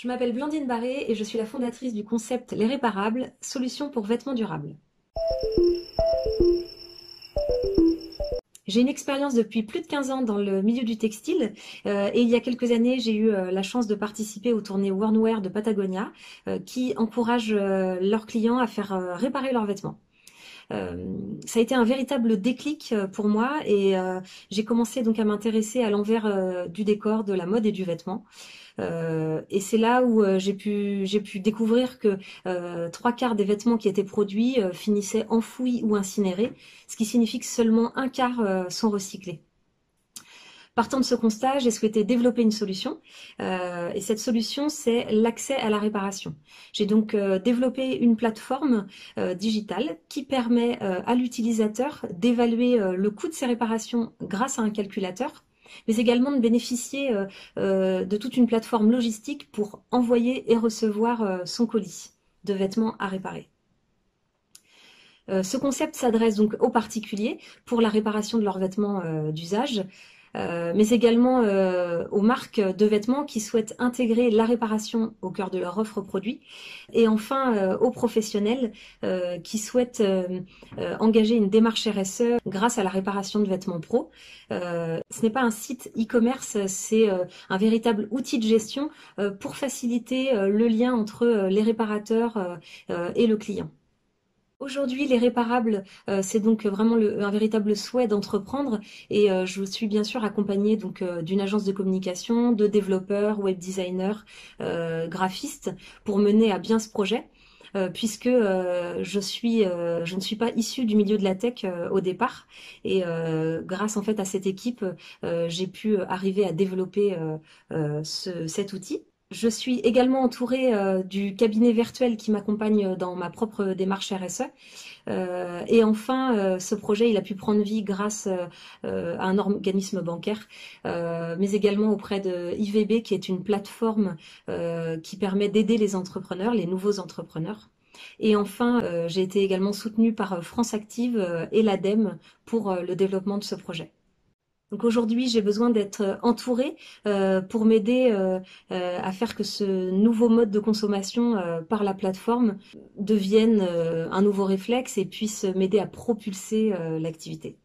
Je m'appelle Blandine Barré et je suis la fondatrice du concept Les Réparables, solution pour vêtements durables. J'ai une expérience depuis plus de 15 ans dans le milieu du textile euh, et il y a quelques années, j'ai eu euh, la chance de participer aux tournées Wornwear de Patagonia euh, qui encouragent leurs clients à faire réparer leurs vêtements. Ça a été un véritable déclic pour moi et j'ai commencé donc à m'intéresser à l'envers du décor, de la mode et du vêtement. Euh, et c'est là où euh, j'ai pu découvrir que euh, trois quarts des vêtements qui étaient produits finissaient enfouis ou incinérés, ce qui signifie que seulement un quart sont recyclés. Partant de ce constat, j'ai souhaité développer une solution euh, et cette solution, c'est l'accès à la réparation. J'ai donc euh, développé une plateforme euh, digitale qui permet à l'utilisateur d'évaluer le coût de ses réparations grâce à un calculateur mais également de bénéficier de toute une plateforme logistique pour envoyer et recevoir son colis de vêtements à réparer. ce concept s'adresse donc aux particuliers pour la réparation de leurs vêtements d'usage euh, mais également euh, aux marques de vêtements qui souhaitent intégrer la réparation au cœur de leur offre produit, et enfin euh, aux professionnels qui souhaitent engager une démarche RSE grâce à la réparation de vêtements pro. ce n'est pas un site e-commerce, c'est un véritable outil de gestion pour faciliter le lien entre les réparateurs et le client. Aujourd'hui, les réparables, euh, c'est donc vraiment un véritable souhait d'entreprendre et euh, je suis bien sûr accompagnée donc euh, d'une agence de communication, de développeurs, web designers, graphistes pour mener à bien ce projet. puisque je ne suis pas issue du milieu de la tech au départ, et grâce en fait à cette équipe, j'ai pu arriver à développer cet outil. Je suis également entourée euh, du cabinet virtuel qui m'accompagne euh, dans ma propre démarche RSE. Euh, et enfin, ce projet, il a pu prendre vie grâce à un organisme bancaire, mais également auprès de IVB, qui est une plateforme qui permet d'aider les entrepreneurs, les nouveaux entrepreneurs. Et enfin, j'ai été également soutenue par France Active et l'ADEME pour le développement de ce projet. Donc aujourd'hui, j'ai besoin d'être euh, entourée euh, pour m'aider euh, à faire que ce nouveau mode de consommation par la plateforme devienne un nouveau réflexe et puisse m'aider à propulser l'activité.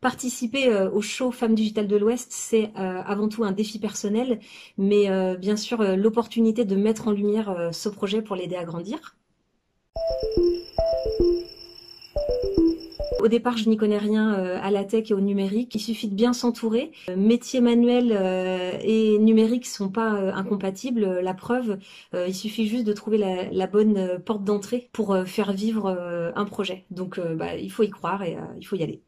Participer au show Femmes Digitales de l'Ouest, c'est avant tout un défi personnel, mais bien sûr l'opportunité de mettre en lumière ce projet pour l'aider à grandir. Au départ, je n'y connais rien euh, à la tech et au numérique. Il suffit de bien s'entourer. Euh, Métier manuel euh, et numérique ne sont pas incompatibles. La preuve, il suffit juste de trouver la, bonne porte d'entrée pour faire vivre un projet. Donc, bah, il faut y croire et il faut y aller.